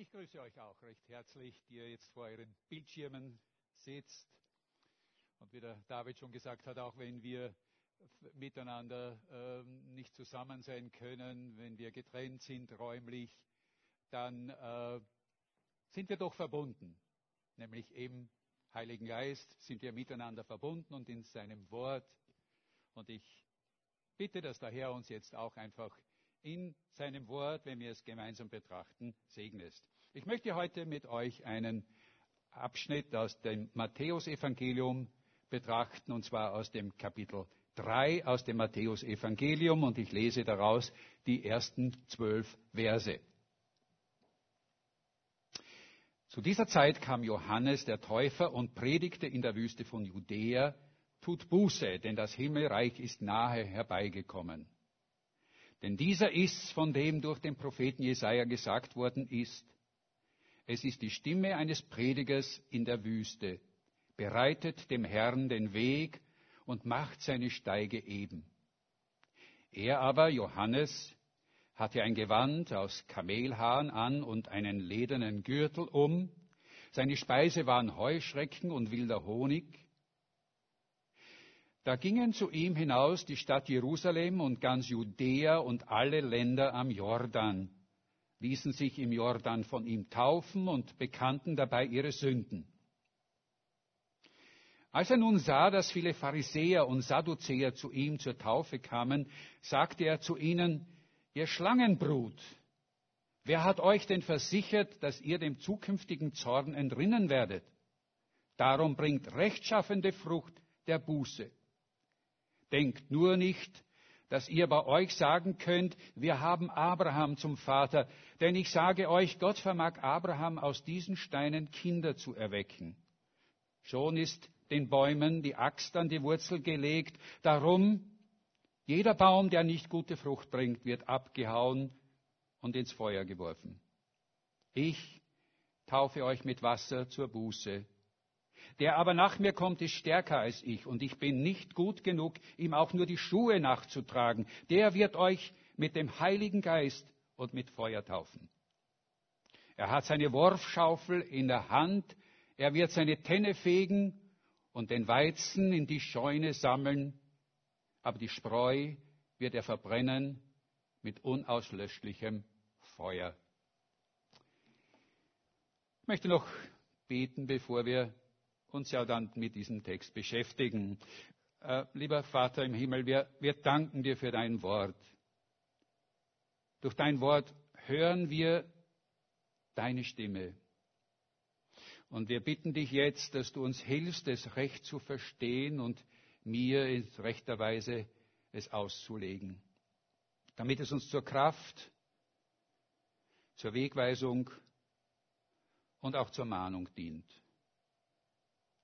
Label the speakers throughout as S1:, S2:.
S1: Ich grüße euch auch recht herzlich, die ihr jetzt vor euren Bildschirmen sitzt. Und wie der David schon gesagt hat, auch wenn wir miteinander äh, nicht zusammen sein können, wenn wir getrennt sind räumlich, dann äh, sind wir doch verbunden. Nämlich im Heiligen Geist sind wir miteinander verbunden und in seinem Wort. Und ich bitte, dass der Herr uns jetzt auch einfach in seinem Wort, wenn wir es gemeinsam betrachten, segnest. Ich möchte heute mit euch einen Abschnitt aus dem Matthäusevangelium betrachten, und zwar aus dem Kapitel 3 aus dem Matthäusevangelium, und ich lese daraus die ersten zwölf Verse. Zu dieser Zeit kam Johannes der Täufer und predigte in der Wüste von Judäa, tut Buße, denn das Himmelreich ist nahe herbeigekommen. Denn dieser ist, von dem durch den Propheten Jesaja gesagt worden ist. Es ist die Stimme eines Predigers in der Wüste, bereitet dem Herrn den Weg und macht seine Steige eben. Er aber, Johannes, hatte ein Gewand aus Kamelhaaren an und einen ledernen Gürtel um. Seine Speise waren Heuschrecken und wilder Honig. Da gingen zu ihm hinaus die Stadt Jerusalem und ganz Judäa und alle Länder am Jordan, ließen sich im Jordan von ihm taufen und bekannten dabei ihre Sünden. Als er nun sah, dass viele Pharisäer und Sadduzäer zu ihm zur Taufe kamen, sagte er zu ihnen, Ihr Schlangenbrut, wer hat euch denn versichert, dass ihr dem zukünftigen Zorn entrinnen werdet? Darum bringt rechtschaffende Frucht der Buße. Denkt nur nicht, dass ihr bei euch sagen könnt, wir haben Abraham zum Vater, denn ich sage euch, Gott vermag Abraham aus diesen Steinen Kinder zu erwecken. Schon ist den Bäumen die Axt an die Wurzel gelegt, darum jeder Baum, der nicht gute Frucht bringt, wird abgehauen und ins Feuer geworfen. Ich taufe euch mit Wasser zur Buße. Der aber nach mir kommt, ist stärker als ich, und ich bin nicht gut genug, ihm auch nur die Schuhe nachzutragen. Der wird euch mit dem Heiligen Geist und mit Feuer taufen. Er hat seine Worfschaufel in der Hand, er wird seine Tenne fegen und den Weizen in die Scheune sammeln, aber die Spreu wird er verbrennen mit unauslöschlichem Feuer. Ich möchte noch beten, bevor wir uns ja dann mit diesem Text beschäftigen. Äh, lieber Vater im Himmel, wir, wir danken dir für dein Wort. Durch dein Wort hören wir deine Stimme. Und wir bitten dich jetzt, dass du uns hilfst, es recht zu verstehen und mir in rechter Weise es auszulegen, damit es uns zur Kraft, zur Wegweisung und auch zur Mahnung dient.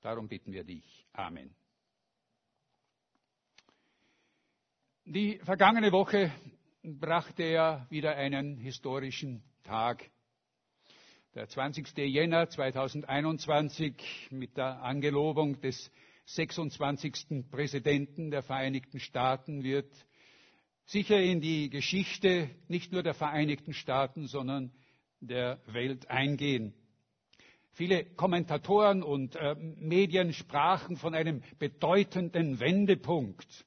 S1: Darum bitten wir dich. Amen. Die vergangene Woche brachte er wieder einen historischen Tag. Der 20. Jänner 2021 mit der Angelobung des 26. Präsidenten der Vereinigten Staaten wird sicher in die Geschichte nicht nur der Vereinigten Staaten, sondern der Welt eingehen. Viele Kommentatoren und äh, Medien sprachen von einem bedeutenden Wendepunkt.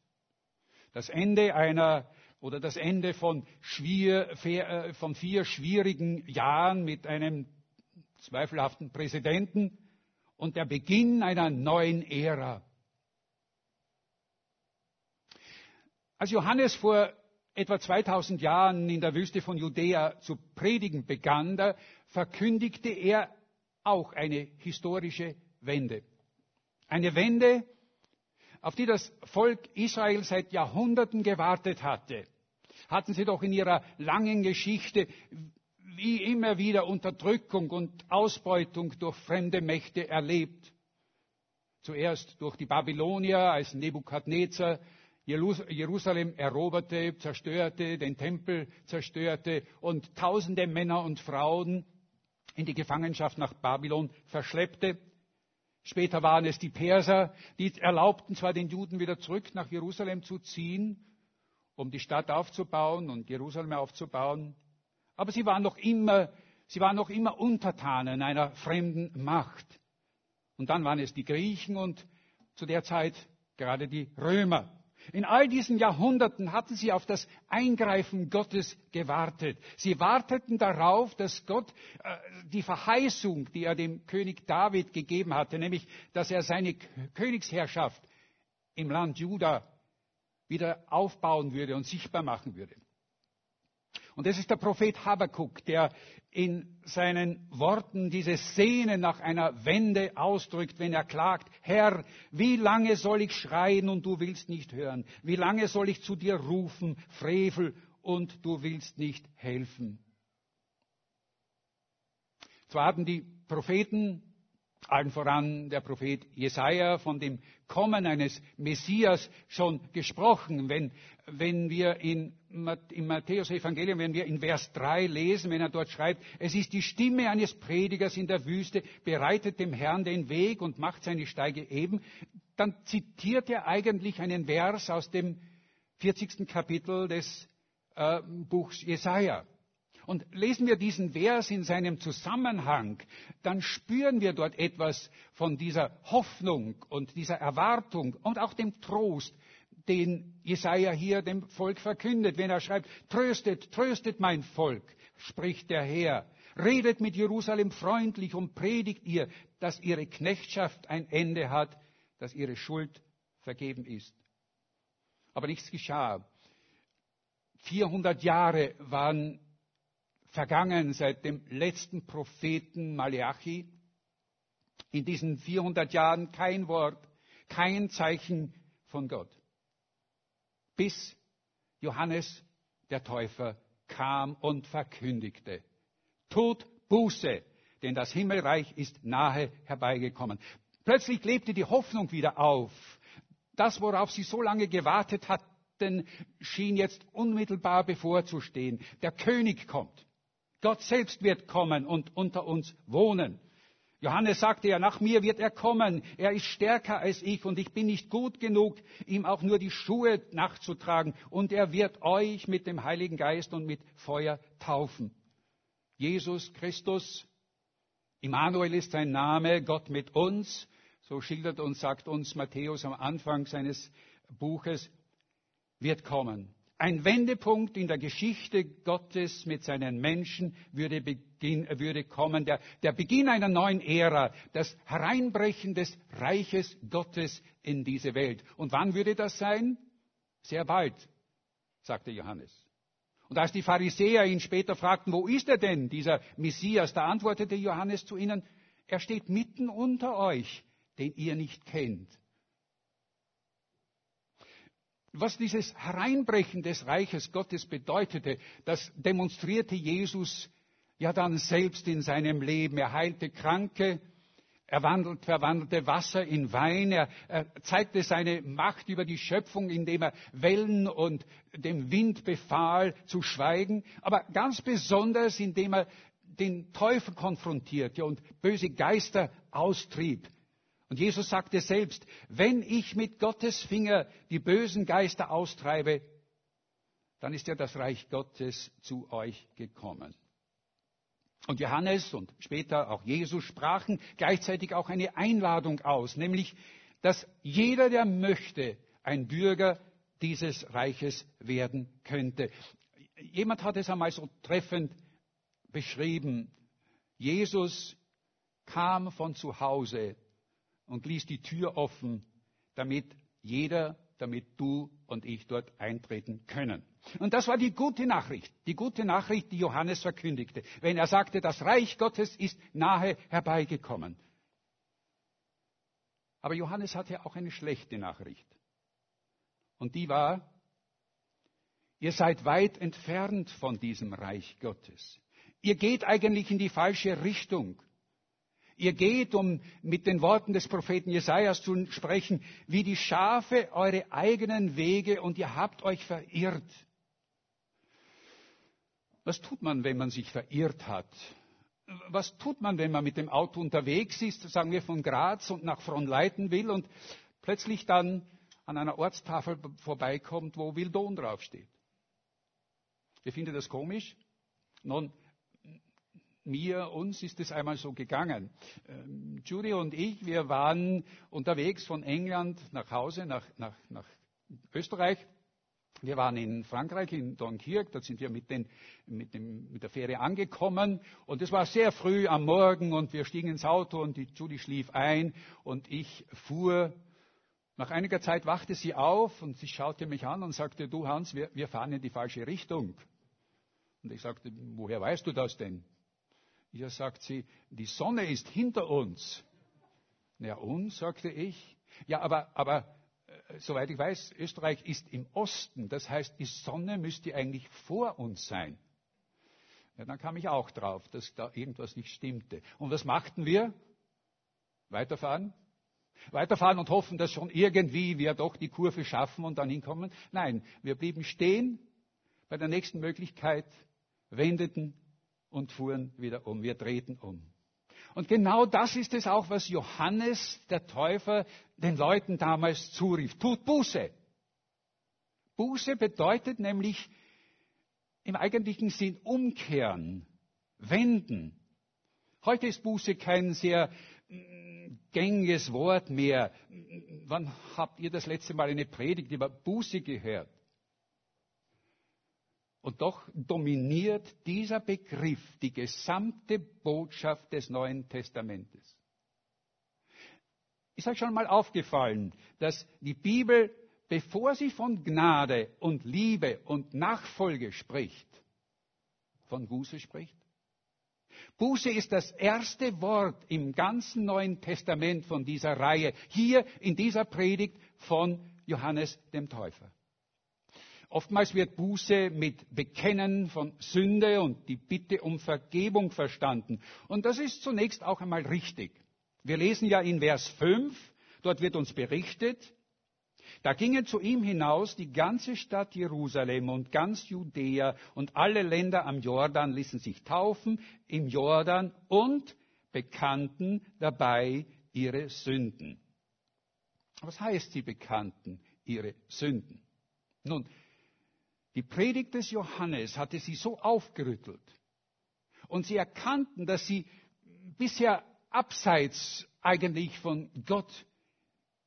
S1: Das Ende einer oder das Ende von, schwier, äh, von vier schwierigen Jahren mit einem zweifelhaften Präsidenten und der Beginn einer neuen Ära. Als Johannes vor etwa 2000 Jahren in der Wüste von Judäa zu predigen begann, da verkündigte er auch eine historische Wende. Eine Wende, auf die das Volk Israel seit Jahrhunderten gewartet hatte. Hatten sie doch in ihrer langen Geschichte wie immer wieder Unterdrückung und Ausbeutung durch fremde Mächte erlebt. Zuerst durch die Babylonier, als Nebukadnezar Jerusalem eroberte, zerstörte, den Tempel zerstörte und tausende Männer und Frauen in die Gefangenschaft nach Babylon verschleppte. Später waren es die Perser, die erlaubten zwar den Juden wieder zurück nach Jerusalem zu ziehen, um die Stadt aufzubauen und Jerusalem aufzubauen, aber sie waren noch immer sie waren noch immer Untertanen einer fremden Macht. Und dann waren es die Griechen und zu der Zeit gerade die Römer. In all diesen Jahrhunderten hatten sie auf das Eingreifen Gottes gewartet. Sie warteten darauf, dass Gott äh, die Verheißung, die er dem König David gegeben hatte, nämlich, dass er seine Königsherrschaft im Land Juda wieder aufbauen würde und sichtbar machen würde. Und das ist der Prophet Habakkuk, der in seinen Worten diese Sehne nach einer Wende ausdrückt, wenn er klagt, Herr, wie lange soll ich schreien und du willst nicht hören? Wie lange soll ich zu dir rufen, Frevel, und du willst nicht helfen? Zwar hatten die Propheten allen voran der Prophet Jesaja von dem Kommen eines Messias schon gesprochen. Wenn, wenn wir in, im Matthäus-Evangelium, wenn wir in Vers 3 lesen, wenn er dort schreibt, es ist die Stimme eines Predigers in der Wüste, bereitet dem Herrn den Weg und macht seine Steige eben, dann zitiert er eigentlich einen Vers aus dem 40. Kapitel des äh, Buchs Jesaja. Und lesen wir diesen Vers in seinem Zusammenhang, dann spüren wir dort etwas von dieser Hoffnung und dieser Erwartung und auch dem Trost, den Jesaja hier dem Volk verkündet, wenn er schreibt, tröstet, tröstet mein Volk, spricht der Herr. Redet mit Jerusalem freundlich und predigt ihr, dass ihre Knechtschaft ein Ende hat, dass ihre Schuld vergeben ist. Aber nichts geschah. 400 Jahre waren vergangen seit dem letzten Propheten Malachi. In diesen 400 Jahren kein Wort, kein Zeichen von Gott. Bis Johannes der Täufer kam und verkündigte, tut Buße, denn das Himmelreich ist nahe herbeigekommen. Plötzlich lebte die Hoffnung wieder auf. Das, worauf sie so lange gewartet hatten, schien jetzt unmittelbar bevorzustehen. Der König kommt. Gott selbst wird kommen und unter uns wohnen. Johannes sagte ja, nach mir wird er kommen. Er ist stärker als ich und ich bin nicht gut genug, ihm auch nur die Schuhe nachzutragen. Und er wird euch mit dem Heiligen Geist und mit Feuer taufen. Jesus Christus, Immanuel ist sein Name, Gott mit uns. So schildert und sagt uns Matthäus am Anfang seines Buches, wird kommen. Ein Wendepunkt in der Geschichte Gottes mit seinen Menschen würde, beginn, würde kommen, der, der Beginn einer neuen Ära, das Hereinbrechen des Reiches Gottes in diese Welt. Und wann würde das sein? Sehr bald, sagte Johannes. Und als die Pharisäer ihn später fragten, wo ist er denn, dieser Messias, da antwortete Johannes zu ihnen, er steht mitten unter euch, den ihr nicht kennt. Was dieses Hereinbrechen des Reiches Gottes bedeutete, das demonstrierte Jesus ja dann selbst in seinem Leben. Er heilte Kranke, er wandelt, verwandelte Wasser in Wein, er, er zeigte seine Macht über die Schöpfung, indem er Wellen und dem Wind befahl zu schweigen, aber ganz besonders, indem er den Teufel konfrontierte und böse Geister austrieb. Und Jesus sagte selbst, wenn ich mit Gottes Finger die bösen Geister austreibe, dann ist ja das Reich Gottes zu euch gekommen. Und Johannes und später auch Jesus sprachen gleichzeitig auch eine Einladung aus, nämlich, dass jeder, der möchte, ein Bürger dieses Reiches werden könnte. Jemand hat es einmal so treffend beschrieben. Jesus kam von zu Hause und ließ die Tür offen, damit jeder, damit du und ich dort eintreten können. Und das war die gute Nachricht, die gute Nachricht, die Johannes verkündigte, wenn er sagte, das Reich Gottes ist nahe herbeigekommen. Aber Johannes hatte auch eine schlechte Nachricht. Und die war, ihr seid weit entfernt von diesem Reich Gottes. Ihr geht eigentlich in die falsche Richtung. Ihr geht, um mit den Worten des Propheten Jesajas zu sprechen, wie die Schafe eure eigenen Wege und ihr habt euch verirrt. Was tut man, wenn man sich verirrt hat? Was tut man, wenn man mit dem Auto unterwegs ist, sagen wir von Graz und nach Fronleiten will und plötzlich dann an einer Ortstafel vorbeikommt, wo Wildon draufsteht? Ihr findet das komisch? Nun, mir, uns ist es einmal so gegangen. Ähm, Judy und ich, wir waren unterwegs von England nach Hause, nach, nach, nach Österreich. Wir waren in Frankreich, in Dunkirk, da sind wir mit, den, mit, dem, mit, der Fähre angekommen und es war sehr früh am Morgen und wir stiegen ins Auto und die Judy schlief ein und ich fuhr. Nach einiger Zeit wachte sie auf und sie schaute mich an und sagte, du Hans, wir, wir fahren in die falsche Richtung. Und ich sagte, woher weißt du das denn? Ja, sagt sie, die Sonne ist hinter uns. Ja, uns, sagte ich. Ja, aber, aber äh, soweit ich weiß, Österreich ist im Osten. Das heißt, die Sonne müsste eigentlich vor uns sein. Ja, dann kam ich auch drauf, dass da irgendwas nicht stimmte. Und was machten wir? Weiterfahren? Weiterfahren und hoffen, dass schon irgendwie wir doch die Kurve schaffen und dann hinkommen? Nein, wir blieben stehen bei der nächsten Möglichkeit, wendeten und fuhren wieder um. Wir drehten um. Und genau das ist es auch, was Johannes der Täufer den Leuten damals zurief. Tut Buße. Buße bedeutet nämlich im eigentlichen Sinn umkehren, wenden. Heute ist Buße kein sehr mm, gängiges Wort mehr. Wann habt ihr das letzte Mal eine Predigt über Buße gehört? Und doch dominiert dieser Begriff die gesamte Botschaft des Neuen Testamentes. Ist euch schon mal aufgefallen, dass die Bibel, bevor sie von Gnade und Liebe und Nachfolge spricht, von Buße spricht? Buße ist das erste Wort im ganzen Neuen Testament von dieser Reihe, hier in dieser Predigt von Johannes dem Täufer. Oftmals wird Buße mit Bekennen von Sünde und die Bitte um Vergebung verstanden. Und das ist zunächst auch einmal richtig. Wir lesen ja in Vers 5, dort wird uns berichtet, da gingen zu ihm hinaus die ganze Stadt Jerusalem und ganz Judäa und alle Länder am Jordan ließen sich taufen im Jordan und bekannten dabei ihre Sünden. Was heißt, sie bekannten ihre Sünden? Nun, die Predigt des Johannes hatte sie so aufgerüttelt. Und sie erkannten, dass sie bisher abseits eigentlich von Gott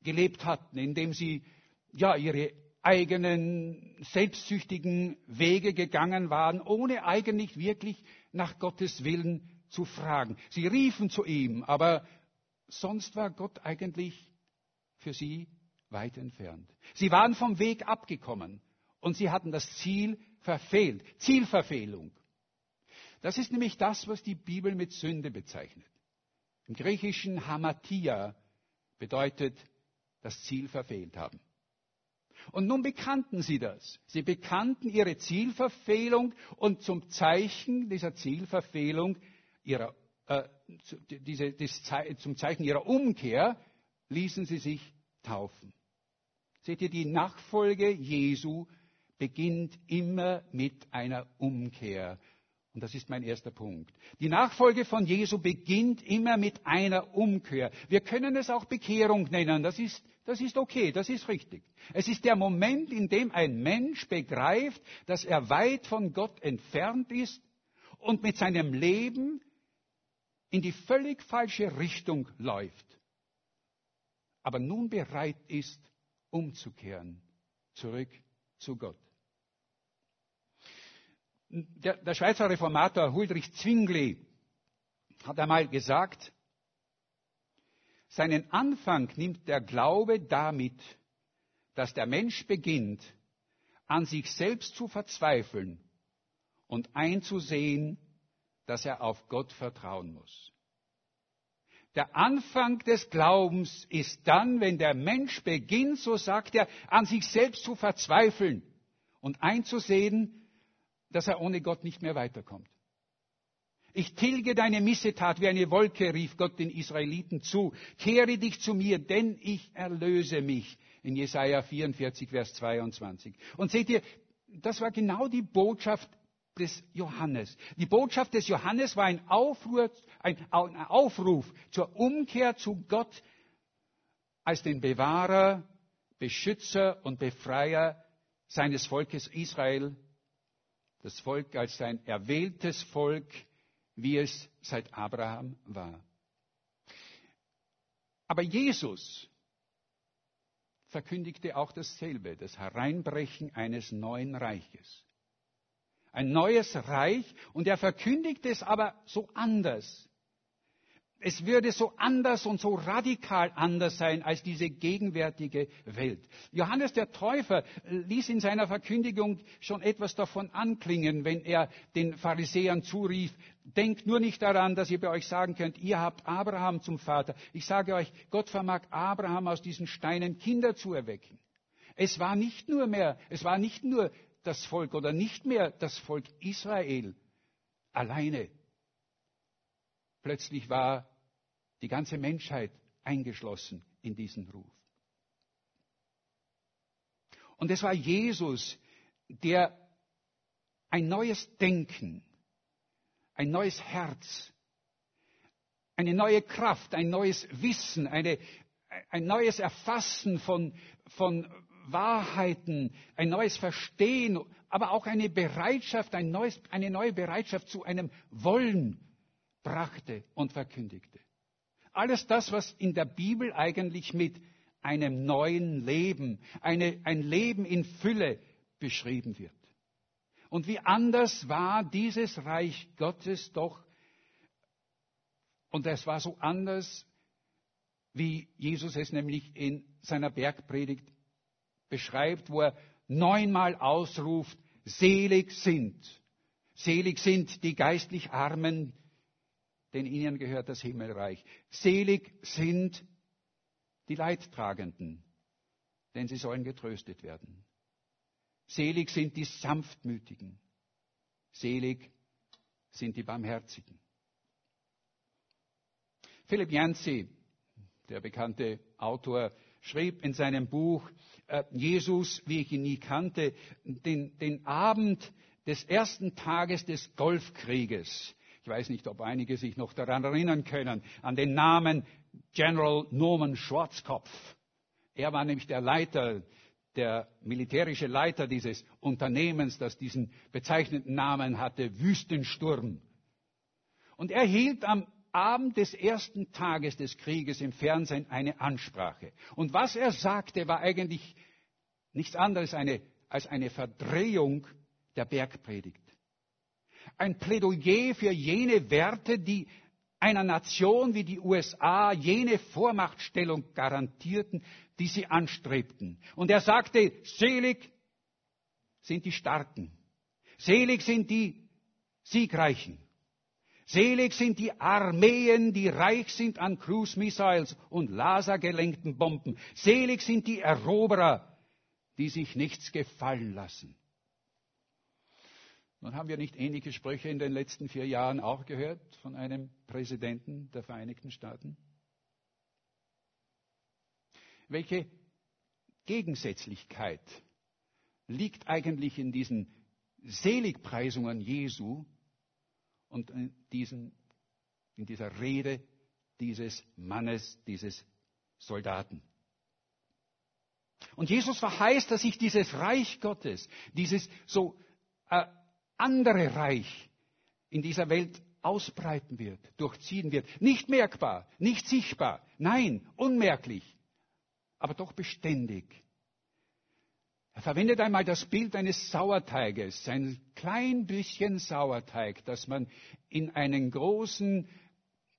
S1: gelebt hatten, indem sie ja ihre eigenen selbstsüchtigen Wege gegangen waren, ohne eigentlich wirklich nach Gottes Willen zu fragen. Sie riefen zu ihm, aber sonst war Gott eigentlich für sie weit entfernt. Sie waren vom Weg abgekommen und sie hatten das Ziel verfehlt. Zielverfehlung. Das ist nämlich das, was die Bibel mit Sünde bezeichnet. Im Griechischen Hamatia bedeutet das Ziel verfehlt haben. Und nun bekannten sie das. Sie bekannten ihre Zielverfehlung und zum Zeichen dieser Zielverfehlung, ihrer, äh, diese, des, zum Zeichen ihrer Umkehr, ließen sie sich taufen. Seht ihr, die Nachfolge Jesu beginnt immer mit einer Umkehr. Und das ist mein erster Punkt. Die Nachfolge von Jesu beginnt immer mit einer Umkehr. Wir können es auch Bekehrung nennen. Das ist, das ist okay, das ist richtig. Es ist der Moment, in dem ein Mensch begreift, dass er weit von Gott entfernt ist und mit seinem Leben in die völlig falsche Richtung läuft. Aber nun bereit ist, umzukehren, zurück zu Gott. Der, der Schweizer Reformator Huldrich Zwingli hat einmal gesagt, seinen Anfang nimmt der Glaube damit, dass der Mensch beginnt, an sich selbst zu verzweifeln und einzusehen, dass er auf Gott vertrauen muss. Der Anfang des Glaubens ist dann, wenn der Mensch beginnt, so sagt er, an sich selbst zu verzweifeln und einzusehen, dass er ohne Gott nicht mehr weiterkommt. Ich tilge deine Missetat wie eine Wolke, rief Gott den Israeliten zu. Kehre dich zu mir, denn ich erlöse mich. In Jesaja 44, Vers 22. Und seht ihr, das war genau die Botschaft des Johannes. Die Botschaft des Johannes war ein Aufruf, ein Aufruf zur Umkehr zu Gott als den Bewahrer, Beschützer und Befreier seines Volkes Israel das Volk als sein erwähltes Volk, wie es seit Abraham war. Aber Jesus verkündigte auch dasselbe, das Hereinbrechen eines neuen Reiches. Ein neues Reich und er verkündigte es aber so anders es würde so anders und so radikal anders sein als diese gegenwärtige Welt. Johannes der Täufer ließ in seiner Verkündigung schon etwas davon anklingen, wenn er den Pharisäern zurief, denkt nur nicht daran, dass ihr bei euch sagen könnt, ihr habt Abraham zum Vater. Ich sage euch, Gott vermag Abraham aus diesen Steinen Kinder zu erwecken. Es war nicht nur mehr, es war nicht nur das Volk oder nicht mehr das Volk Israel alleine. Plötzlich war die ganze Menschheit eingeschlossen in diesen Ruf. Und es war Jesus, der ein neues Denken, ein neues Herz, eine neue Kraft, ein neues Wissen, eine, ein neues Erfassen von, von Wahrheiten, ein neues Verstehen, aber auch eine Bereitschaft, ein neues, eine neue Bereitschaft zu einem Wollen brachte und verkündigte. Alles das, was in der Bibel eigentlich mit einem neuen Leben, eine, ein Leben in Fülle beschrieben wird. Und wie anders war dieses Reich Gottes doch, und es war so anders, wie Jesus es nämlich in seiner Bergpredigt beschreibt, wo er neunmal ausruft, selig sind. Selig sind die geistlich Armen, denn ihnen gehört das Himmelreich. Selig sind die Leidtragenden, denn sie sollen getröstet werden. Selig sind die Sanftmütigen. Selig sind die Barmherzigen. Philipp Yancey, der bekannte Autor, schrieb in seinem Buch äh, Jesus, wie ich ihn nie kannte, den, den Abend des ersten Tages des Golfkrieges ich weiß nicht, ob einige sich noch daran erinnern können, an den Namen General Norman Schwarzkopf. Er war nämlich der Leiter, der militärische Leiter dieses Unternehmens, das diesen bezeichneten Namen hatte, Wüstensturm. Und er hielt am Abend des ersten Tages des Krieges im Fernsehen eine Ansprache. Und was er sagte, war eigentlich nichts anderes eine, als eine Verdrehung der Bergpredigt ein Plädoyer für jene Werte, die einer Nation wie die USA jene Vormachtstellung garantierten, die sie anstrebten. Und er sagte, selig sind die Starken, selig sind die Siegreichen, selig sind die Armeen, die reich sind an Cruise Missiles und lasergelenkten Bomben, selig sind die Eroberer, die sich nichts gefallen lassen. Nun haben wir nicht ähnliche Sprüche in den letzten vier Jahren auch gehört von einem Präsidenten der Vereinigten Staaten? Welche Gegensätzlichkeit liegt eigentlich in diesen Seligpreisungen Jesu und in, diesen, in dieser Rede dieses Mannes, dieses Soldaten? Und Jesus verheißt, dass sich dieses Reich Gottes, dieses so äh, andere Reich in dieser Welt ausbreiten wird, durchziehen wird. Nicht merkbar, nicht sichtbar, nein, unmerklich, aber doch beständig. Er verwendet einmal das Bild eines Sauerteiges, ein klein bisschen Sauerteig, das man in einen großen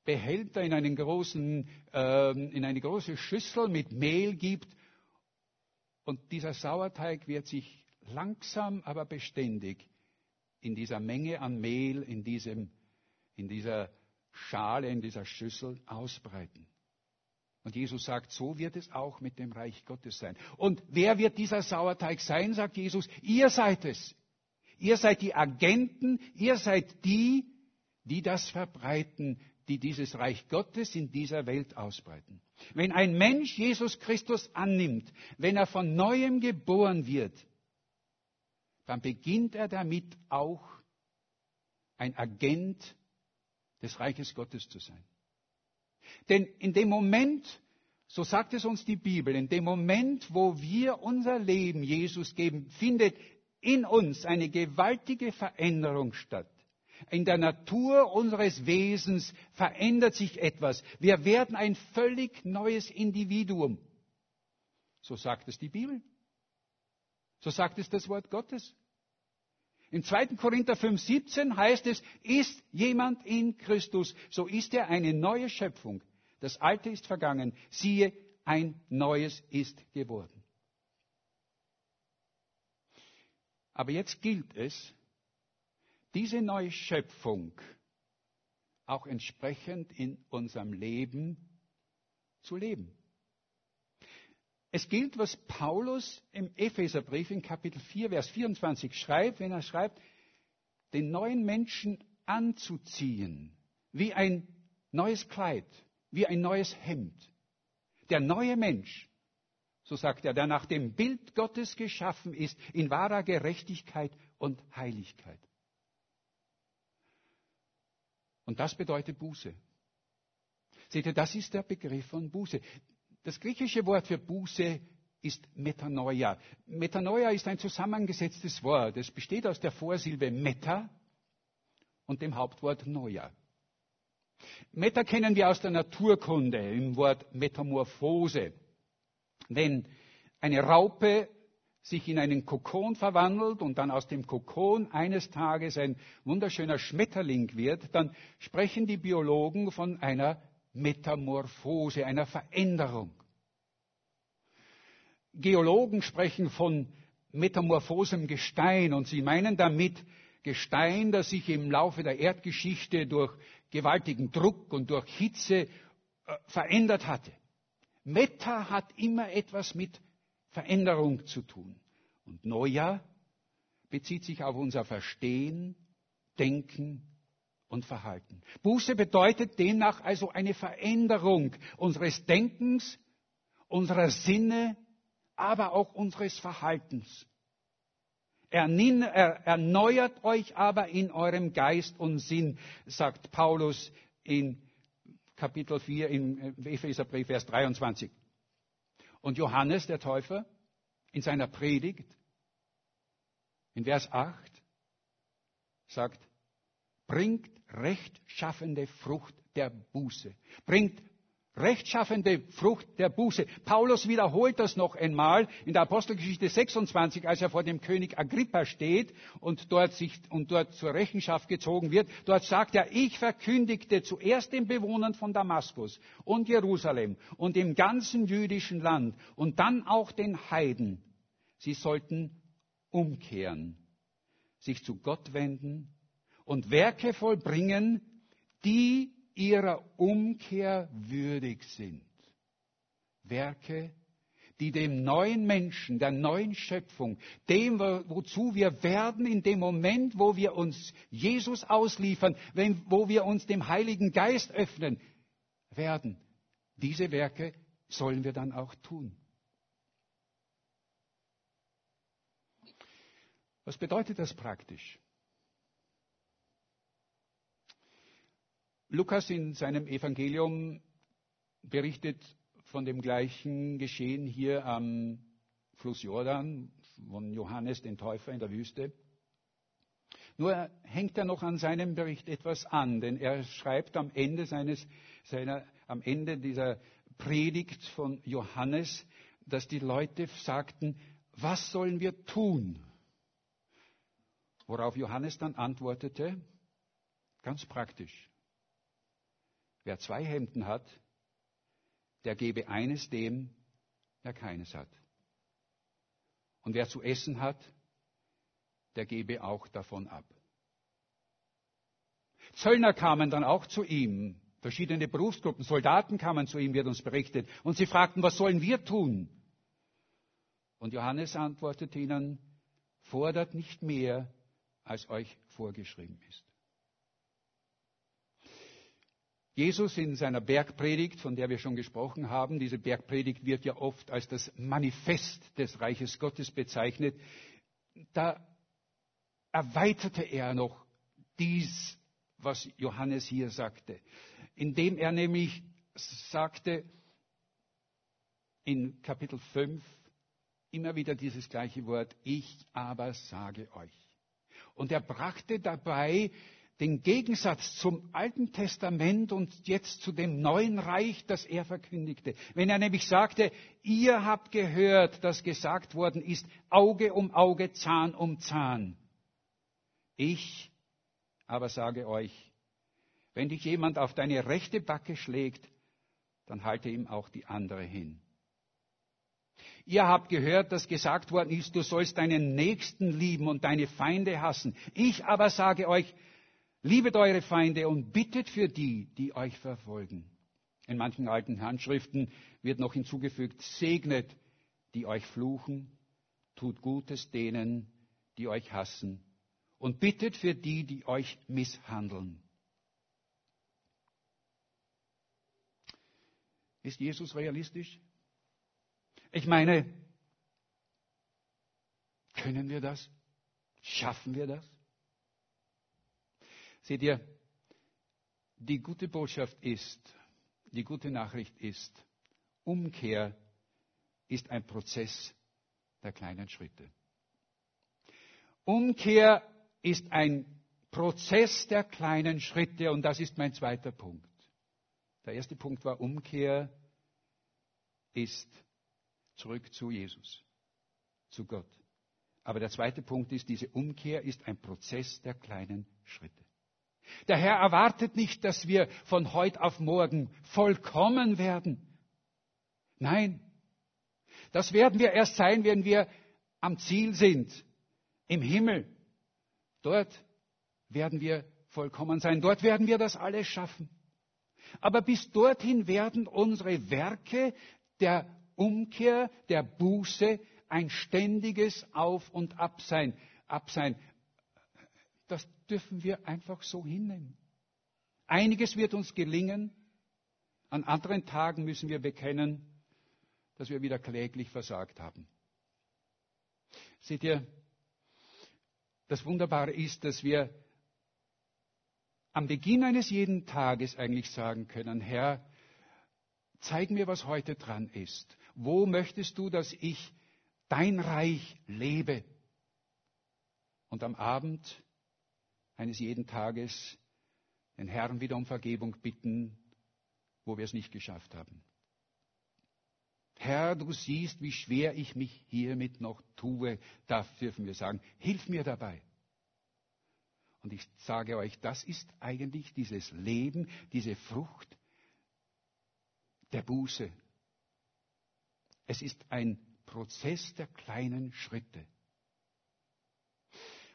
S1: Behälter, in, einen großen, äh, in eine große Schüssel mit Mehl gibt. Und dieser Sauerteig wird sich langsam, aber beständig in dieser Menge an Mehl, in, diesem, in dieser Schale, in dieser Schüssel ausbreiten. Und Jesus sagt, so wird es auch mit dem Reich Gottes sein. Und wer wird dieser Sauerteig sein, sagt Jesus, ihr seid es. Ihr seid die Agenten, ihr seid die, die das verbreiten, die dieses Reich Gottes in dieser Welt ausbreiten. Wenn ein Mensch Jesus Christus annimmt, wenn er von neuem geboren wird, dann beginnt er damit auch ein Agent des Reiches Gottes zu sein. Denn in dem Moment, so sagt es uns die Bibel, in dem Moment, wo wir unser Leben Jesus geben, findet in uns eine gewaltige Veränderung statt. In der Natur unseres Wesens verändert sich etwas. Wir werden ein völlig neues Individuum. So sagt es die Bibel. So sagt es das Wort Gottes. Im 2. Korinther 5,17 heißt es, ist jemand in Christus, so ist er eine neue Schöpfung. Das Alte ist vergangen. Siehe, ein neues ist geworden. Aber jetzt gilt es, diese neue Schöpfung auch entsprechend in unserem Leben zu leben. Es gilt, was Paulus im Epheserbrief in Kapitel 4, Vers 24 schreibt, wenn er schreibt, den neuen Menschen anzuziehen, wie ein neues Kleid, wie ein neues Hemd. Der neue Mensch, so sagt er, der nach dem Bild Gottes geschaffen ist, in wahrer Gerechtigkeit und Heiligkeit. Und das bedeutet Buße. Seht ihr, das ist der Begriff von Buße. Das griechische Wort für Buße ist Metanoia. Metanoia ist ein zusammengesetztes Wort. Es besteht aus der Vorsilbe Meta und dem Hauptwort Noia. Meta kennen wir aus der Naturkunde im Wort Metamorphose. Wenn eine Raupe sich in einen Kokon verwandelt und dann aus dem Kokon eines Tages ein wunderschöner Schmetterling wird, dann sprechen die Biologen von einer Metamorphose, einer Veränderung. Geologen sprechen von metamorphosem Gestein und sie meinen damit Gestein, das sich im Laufe der Erdgeschichte durch gewaltigen Druck und durch Hitze äh, verändert hatte. Meta hat immer etwas mit Veränderung zu tun. Und Neujahr bezieht sich auf unser Verstehen, Denken und Verhalten. Buße bedeutet demnach also eine Veränderung unseres Denkens, unserer Sinne, aber auch unseres Verhaltens. Erneuert euch aber in eurem Geist und Sinn, sagt Paulus in Kapitel 4 im Epheserbrief, Vers 23. Und Johannes der Täufer in seiner Predigt in Vers 8 sagt, bringt rechtschaffende Frucht der Buße. Bringt rechtschaffende Frucht der Buße. Paulus wiederholt das noch einmal in der Apostelgeschichte 26, als er vor dem König Agrippa steht und dort, sich, und dort zur Rechenschaft gezogen wird. Dort sagt er, ich verkündigte zuerst den Bewohnern von Damaskus und Jerusalem und im ganzen jüdischen Land und dann auch den Heiden, sie sollten umkehren, sich zu Gott wenden und Werke vollbringen, die ihrer Umkehr würdig sind. Werke, die dem neuen Menschen, der neuen Schöpfung, dem, wozu wir werden in dem Moment, wo wir uns Jesus ausliefern, wenn, wo wir uns dem Heiligen Geist öffnen, werden. Diese Werke sollen wir dann auch tun. Was bedeutet das praktisch? Lukas in seinem Evangelium berichtet von dem gleichen Geschehen hier am Fluss Jordan von Johannes den Täufer in der Wüste. Nur hängt er noch an seinem Bericht etwas an, denn er schreibt am Ende seines, seiner, am Ende dieser Predigt von Johannes, dass die Leute sagten, was sollen wir tun? Worauf Johannes dann antwortete, ganz praktisch, Wer zwei Hemden hat, der gebe eines dem, der keines hat. Und wer zu essen hat, der gebe auch davon ab. Zöllner kamen dann auch zu ihm, verschiedene Berufsgruppen, Soldaten kamen zu ihm, wird uns berichtet, und sie fragten, was sollen wir tun? Und Johannes antwortete ihnen, fordert nicht mehr, als euch vorgeschrieben ist. Jesus in seiner Bergpredigt, von der wir schon gesprochen haben, diese Bergpredigt wird ja oft als das Manifest des Reiches Gottes bezeichnet, da erweiterte er noch dies, was Johannes hier sagte, indem er nämlich sagte in Kapitel 5 immer wieder dieses gleiche Wort, ich aber sage euch. Und er brachte dabei den Gegensatz zum Alten Testament und jetzt zu dem neuen Reich, das er verkündigte. Wenn er nämlich sagte, ihr habt gehört, dass gesagt worden ist, Auge um Auge, Zahn um Zahn. Ich aber sage euch, wenn dich jemand auf deine rechte Backe schlägt, dann halte ihm auch die andere hin. Ihr habt gehört, dass gesagt worden ist, du sollst deinen Nächsten lieben und deine Feinde hassen. Ich aber sage euch, liebet eure Feinde und bittet für die, die euch verfolgen. In manchen alten Handschriften wird noch hinzugefügt, segnet, die euch fluchen, tut Gutes denen, die euch hassen und bittet für die, die euch misshandeln. Ist Jesus realistisch? Ich meine, können wir das? Schaffen wir das? Seht ihr, die gute Botschaft ist, die gute Nachricht ist, Umkehr ist ein Prozess der kleinen Schritte. Umkehr ist ein Prozess der kleinen Schritte und das ist mein zweiter Punkt. Der erste Punkt war Umkehr ist zurück zu Jesus, zu Gott. Aber der zweite Punkt ist, diese Umkehr ist ein Prozess der kleinen Schritte. Der Herr erwartet nicht, dass wir von heute auf morgen vollkommen werden. Nein, das werden wir erst sein, wenn wir am Ziel sind, im Himmel. Dort werden wir vollkommen sein. Dort werden wir das alles schaffen. Aber bis dorthin werden unsere Werke der Umkehr, der Buße ein ständiges Auf und Ab sein. Ab sein. Das dürfen wir einfach so hinnehmen. Einiges wird uns gelingen. An anderen Tagen müssen wir bekennen, dass wir wieder kläglich versagt haben. Seht ihr, das Wunderbare ist, dass wir am Beginn eines jeden Tages eigentlich sagen können, Herr, zeig mir, was heute dran ist. Wo möchtest du, dass ich dein Reich lebe? Und am Abend eines jeden Tages den Herrn wieder um Vergebung bitten, wo wir es nicht geschafft haben. Herr, du siehst, wie schwer ich mich hiermit noch tue. Da dürfen wir sagen, hilf mir dabei. Und ich sage euch, das ist eigentlich dieses Leben, diese Frucht der Buße, es ist ein Prozess der kleinen Schritte.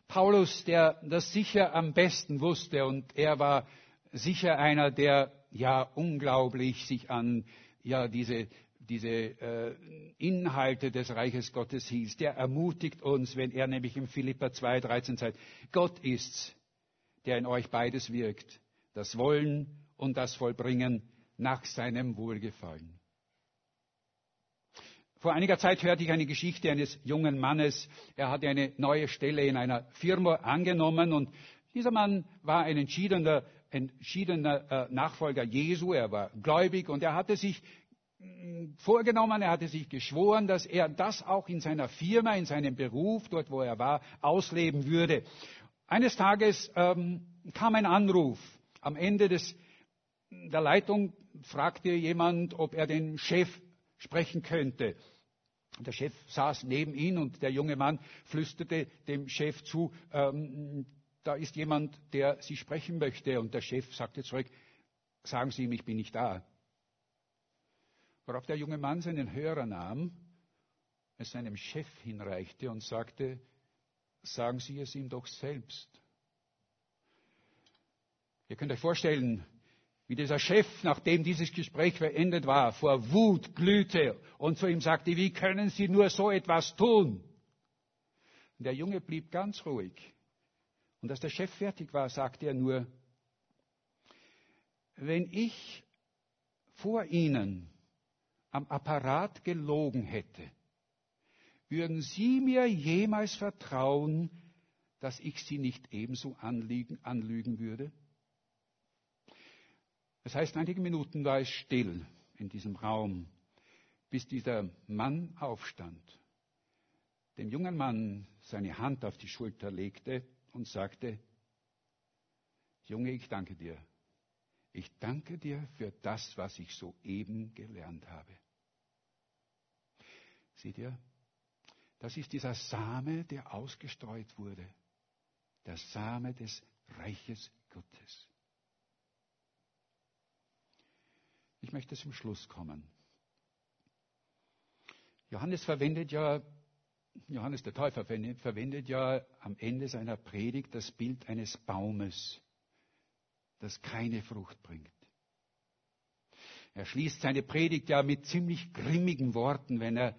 S1: Paulus, der das sicher am besten wusste, und er war sicher einer, der ja unglaublich sich an ja, diese, diese äh, Inhalte des Reiches Gottes hielt, der ermutigt uns, wenn er nämlich im Philippa 2, 13 sagt, Gott ist's, der in euch beides wirkt, das Wollen und das Vollbringen nach seinem Wohlgefallen. Vor einiger Zeit hörte ich eine Geschichte eines jungen Mannes. Er hatte eine neue Stelle in einer Firma angenommen und dieser Mann war ein entschiedener, entschiedener äh, Nachfolger Jesu. Er war gläubig und er hatte sich mm, vorgenommen, er hatte sich geschworen, dass er das auch in seiner Firma, in seinem Beruf, dort wo er war, ausleben würde. Eines Tages ähm, kam ein Anruf. Am Ende des, der Leitung fragte jemand, ob er den Chef sprechen könnte. Der Chef saß neben ihm und der junge Mann flüsterte dem Chef zu, ähm, da ist jemand, der Sie sprechen möchte. Und der Chef sagte zurück, sagen Sie ihm, ich bin nicht da. Worauf der junge Mann seinen Hörer nahm, es seinem Chef hinreichte und sagte, sagen Sie es ihm doch selbst. Ihr könnt euch vorstellen, wie dieser Chef, nachdem dieses Gespräch beendet war, vor Wut glühte und zu ihm sagte, wie können Sie nur so etwas tun? Und der Junge blieb ganz ruhig. Und als der Chef fertig war, sagte er nur, wenn ich vor Ihnen am Apparat gelogen hätte, würden Sie mir jemals vertrauen, dass ich Sie nicht ebenso anlügen, anlügen würde? Das heißt, einige Minuten war es still in diesem Raum, bis dieser Mann aufstand, dem jungen Mann seine Hand auf die Schulter legte und sagte, Junge, ich danke dir. Ich danke dir für das, was ich soeben gelernt habe. Seht ihr, das ist dieser Same, der ausgestreut wurde. Der Same des Reiches Gottes. Ich möchte zum Schluss kommen. Johannes verwendet ja, Johannes der Täufer verwendet ja am Ende seiner Predigt das Bild eines Baumes, das keine Frucht bringt. Er schließt seine Predigt ja mit ziemlich grimmigen Worten, wenn er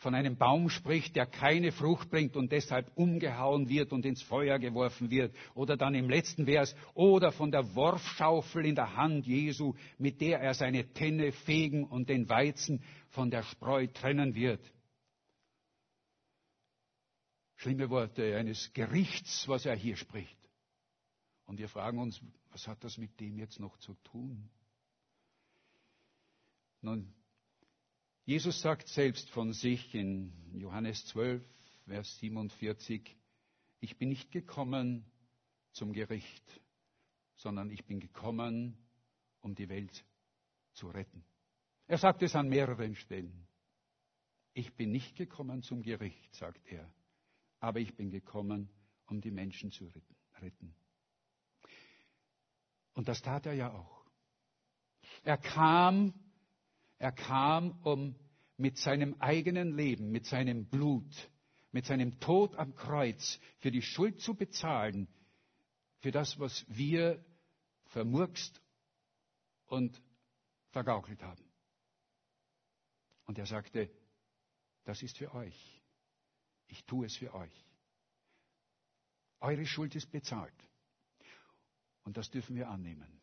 S1: von einem Baum spricht, der keine Frucht bringt und deshalb umgehauen wird und ins Feuer geworfen wird. Oder dann im letzten Vers, oder von der Worfschaufel in der Hand Jesu, mit der er seine Tenne fegen und den Weizen von der Spreu trennen wird. Schlimme Worte eines Gerichts, was er hier spricht. Und wir fragen uns, was hat das mit dem jetzt noch zu tun? Nun, Jesus sagt selbst von sich in Johannes 12, Vers 47, ich bin nicht gekommen zum Gericht, sondern ich bin gekommen, um die Welt zu retten. Er sagt es an mehreren Stellen. Ich bin nicht gekommen zum Gericht, sagt er, aber ich bin gekommen, um die Menschen zu retten. Und das tat er ja auch. Er kam, er kam, um mit seinem eigenen Leben, mit seinem Blut, mit seinem Tod am Kreuz für die Schuld zu bezahlen, für das, was wir vermurkst und vergaukelt haben. Und er sagte, das ist für euch. Ich tue es für euch. Eure Schuld ist bezahlt. Und das dürfen wir annehmen.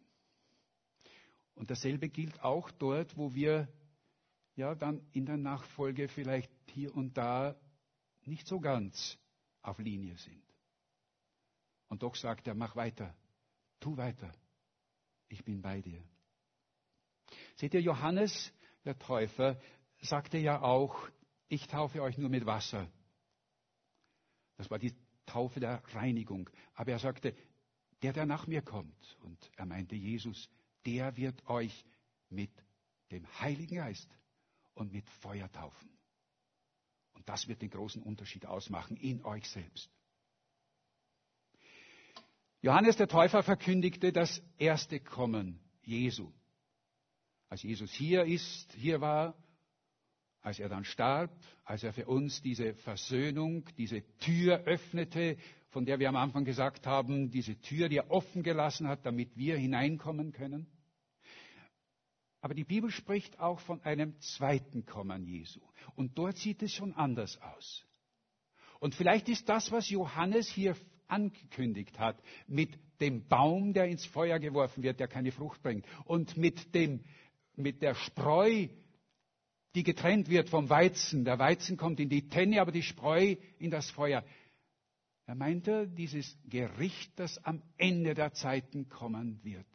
S1: Und dasselbe gilt auch dort, wo wir ja dann in der Nachfolge vielleicht hier und da nicht so ganz auf Linie sind. Und doch sagt er, mach weiter, tu weiter, ich bin bei dir. Seht ihr, Johannes, der Täufer, sagte ja auch, ich taufe euch nur mit Wasser. Das war die Taufe der Reinigung. Aber er sagte, der, der nach mir kommt, und er meinte Jesus, der wird euch mit dem Heiligen Geist und mit Feuer taufen. Und das wird den großen Unterschied ausmachen in euch selbst. Johannes der Täufer verkündigte das erste Kommen Jesu. Als Jesus hier ist, hier war, als er dann starb, als er für uns diese Versöhnung, diese Tür öffnete, von der wir am Anfang gesagt haben, diese Tür, die er offen gelassen hat, damit wir hineinkommen können. Aber die Bibel spricht auch von einem zweiten Kommen Jesu. Und dort sieht es schon anders aus. Und vielleicht ist das, was Johannes hier angekündigt hat, mit dem Baum, der ins Feuer geworfen wird, der keine Frucht bringt, und mit, dem, mit der Spreu, die getrennt wird vom Weizen. Der Weizen kommt in die Tenne, aber die Spreu in das Feuer. Er meinte dieses Gericht, das am Ende der Zeiten kommen wird.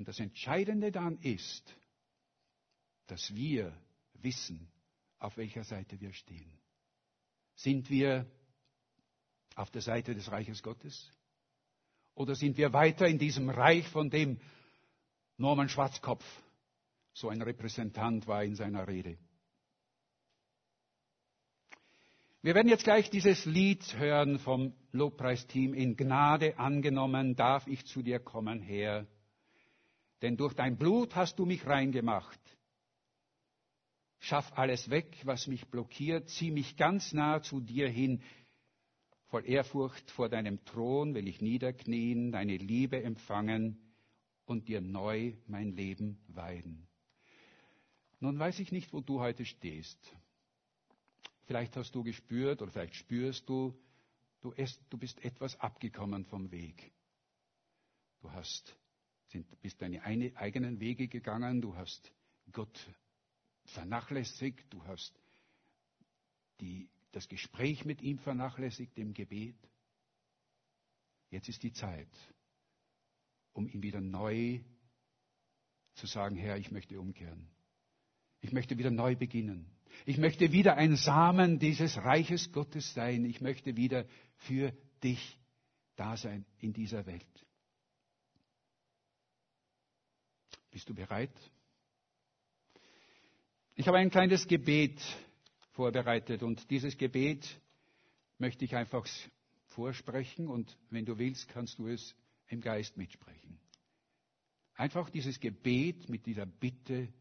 S1: Und das Entscheidende dann ist, dass wir wissen, auf welcher Seite wir stehen. Sind wir auf der Seite des Reiches Gottes? Oder sind wir weiter in diesem Reich, von dem Norman Schwarzkopf so ein Repräsentant war in seiner Rede? Wir werden jetzt gleich dieses Lied hören vom Lobpreisteam. In Gnade angenommen darf ich zu dir kommen, Herr denn durch dein Blut hast du mich reingemacht. Schaff alles weg, was mich blockiert, zieh mich ganz nah zu dir hin. Voll Ehrfurcht vor deinem Thron will ich niederknien, deine Liebe empfangen und dir neu mein Leben weiden. Nun weiß ich nicht, wo du heute stehst. Vielleicht hast du gespürt oder vielleicht spürst du, du, bist etwas abgekommen vom Weg. Du hast sind, bist deine eigenen Wege gegangen, du hast Gott vernachlässigt, du hast die, das Gespräch mit ihm vernachlässigt im Gebet. Jetzt ist die Zeit, um ihm wieder neu zu sagen, Herr, ich möchte umkehren. Ich möchte wieder neu beginnen. Ich möchte wieder ein Samen dieses Reiches Gottes sein. Ich möchte wieder für dich Dasein in dieser Welt. Bist du bereit? Ich habe ein kleines Gebet vorbereitet und dieses Gebet möchte ich einfach vorsprechen und wenn du willst, kannst du es im Geist mitsprechen. Einfach dieses Gebet mit dieser Bitte,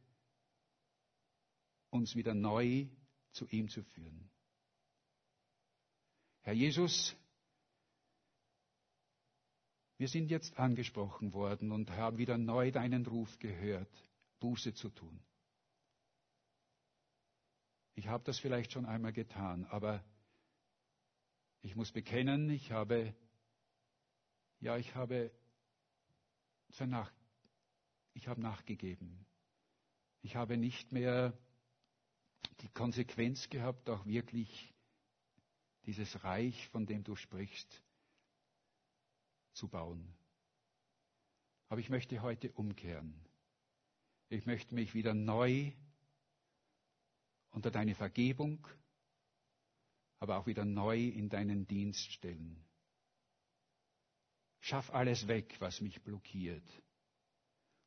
S1: uns wieder neu zu ihm zu führen. Herr Jesus, wir sind jetzt angesprochen worden und haben wieder neu deinen Ruf gehört, Buße zu tun. Ich habe das vielleicht schon einmal getan, aber ich muss bekennen, ich habe, ja, ich habe, ich habe nachgegeben. Ich habe nicht mehr die Konsequenz gehabt, auch wirklich dieses Reich, von dem du sprichst, zu bauen. Aber ich möchte heute umkehren. Ich möchte mich wieder neu unter deine Vergebung, aber auch wieder neu in deinen Dienst stellen. Schaff alles weg, was mich blockiert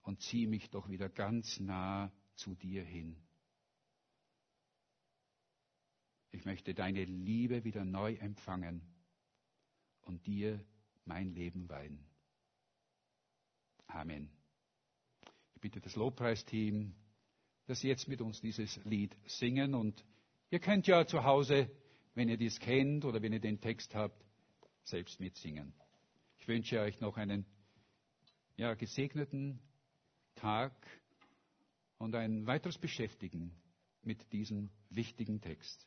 S1: und zieh mich doch wieder ganz nah zu dir hin. Ich möchte deine Liebe wieder neu empfangen und dir mein Leben weihen. Amen. Ich bitte das Lobpreisteam, dass sie jetzt mit uns dieses Lied singen und ihr könnt ja zu Hause, wenn ihr dies kennt oder wenn ihr den Text habt, selbst mitsingen. Ich wünsche euch noch einen ja, gesegneten Tag und ein weiteres Beschäftigen mit diesem wichtigen Text.